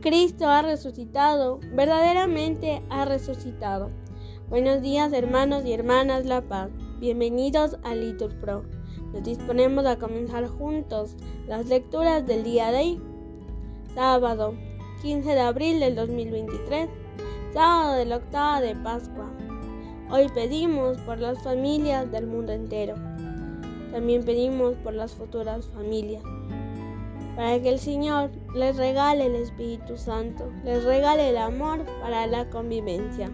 Cristo ha resucitado, verdaderamente ha resucitado. Buenos días hermanos y hermanas La Paz, bienvenidos a Litur Pro. Nos disponemos a comenzar juntos las lecturas del día de hoy, sábado 15 de abril del 2023, sábado de la octava de Pascua. Hoy pedimos por las familias del mundo entero. También pedimos por las futuras familias para que el Señor les regale el Espíritu Santo, les regale el amor para la convivencia.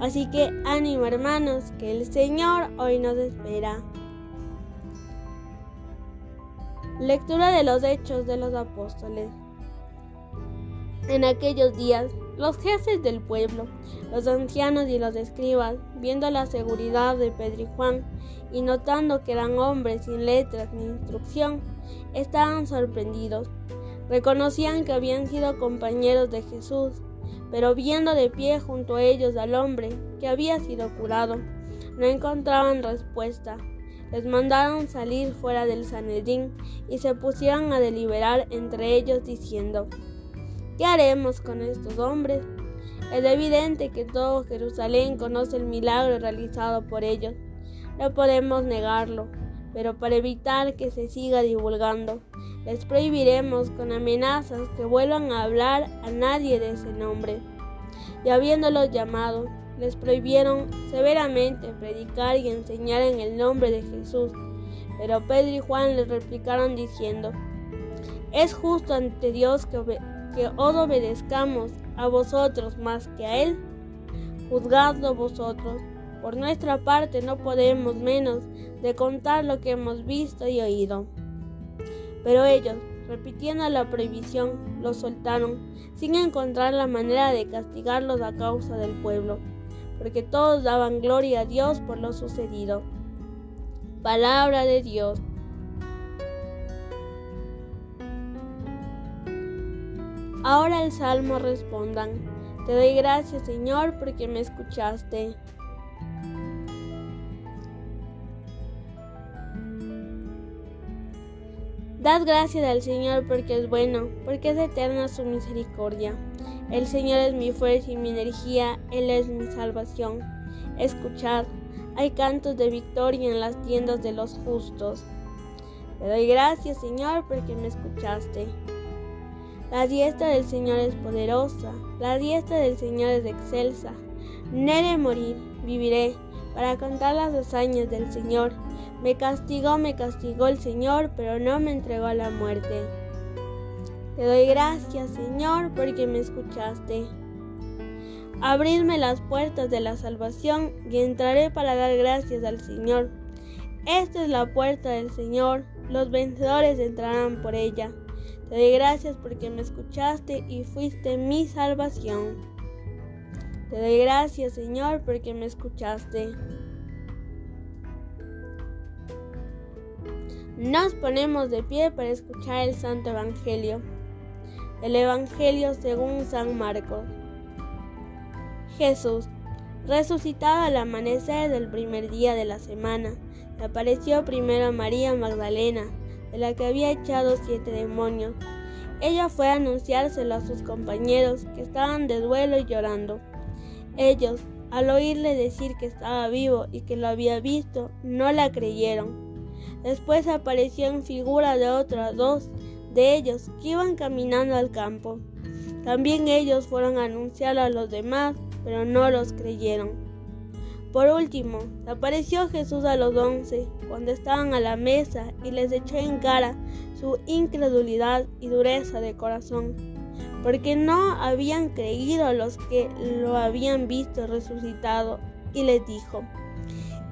Así que ánimo hermanos, que el Señor hoy nos espera. Lectura de los Hechos de los Apóstoles. En aquellos días, los jefes del pueblo, los ancianos y los escribas, viendo la seguridad de Pedro y Juan y notando que eran hombres sin letras ni instrucción, estaban sorprendidos. Reconocían que habían sido compañeros de Jesús, pero viendo de pie junto a ellos al hombre que había sido curado, no encontraban respuesta. Les mandaron salir fuera del Sanedín y se pusieron a deliberar entre ellos diciendo, ¿qué haremos con estos hombres? Es evidente que todo Jerusalén conoce el milagro realizado por ellos. No podemos negarlo pero para evitar que se siga divulgando, les prohibiremos con amenazas que vuelvan a hablar a nadie de ese nombre. Y habiéndolos llamado, les prohibieron severamente predicar y enseñar en el nombre de Jesús. Pero Pedro y Juan les replicaron diciendo, es justo ante Dios que, que os obedezcamos a vosotros más que a Él. Juzgadlo vosotros por nuestra parte no podemos menos de contar lo que hemos visto y oído. Pero ellos, repitiendo la prohibición, los soltaron sin encontrar la manera de castigarlos a causa del pueblo, porque todos daban gloria a Dios por lo sucedido. Palabra de Dios. Ahora el salmo respondan, te doy gracias Señor porque me escuchaste. Dad gracias al Señor porque es bueno, porque es eterna su misericordia. El Señor es mi fuerza y mi energía, Él es mi salvación. Escuchad, hay cantos de victoria en las tiendas de los justos. Te doy gracias, Señor, porque me escuchaste. La diestra del Señor es poderosa, la diestra del Señor es excelsa. No de morir, viviré para contar las hazañas del Señor. Me castigó, me castigó el Señor, pero no me entregó a la muerte. Te doy gracias, Señor, porque me escuchaste. Abridme las puertas de la salvación y entraré para dar gracias al Señor. Esta es la puerta del Señor, los vencedores entrarán por ella. Te doy gracias porque me escuchaste y fuiste mi salvación. Te doy gracias, Señor, porque me escuchaste. Nos ponemos de pie para escuchar el Santo Evangelio. El Evangelio según San Marcos. Jesús, resucitado al amanecer del primer día de la semana, apareció primero a María Magdalena, de la que había echado siete demonios. Ella fue a anunciárselo a sus compañeros, que estaban de duelo y llorando. Ellos, al oírle decir que estaba vivo y que lo había visto, no la creyeron. Después apareció en figura de otros dos de ellos que iban caminando al campo. También ellos fueron a anunciarlo a los demás, pero no los creyeron. Por último, apareció Jesús a los once cuando estaban a la mesa y les echó en cara su incredulidad y dureza de corazón porque no habían creído los que lo habían visto resucitado, y les dijo,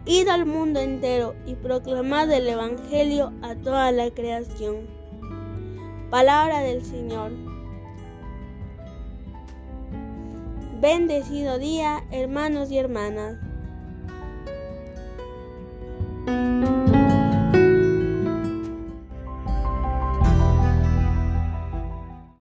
Id al mundo entero y proclamad el Evangelio a toda la creación. Palabra del Señor. Bendecido día, hermanos y hermanas.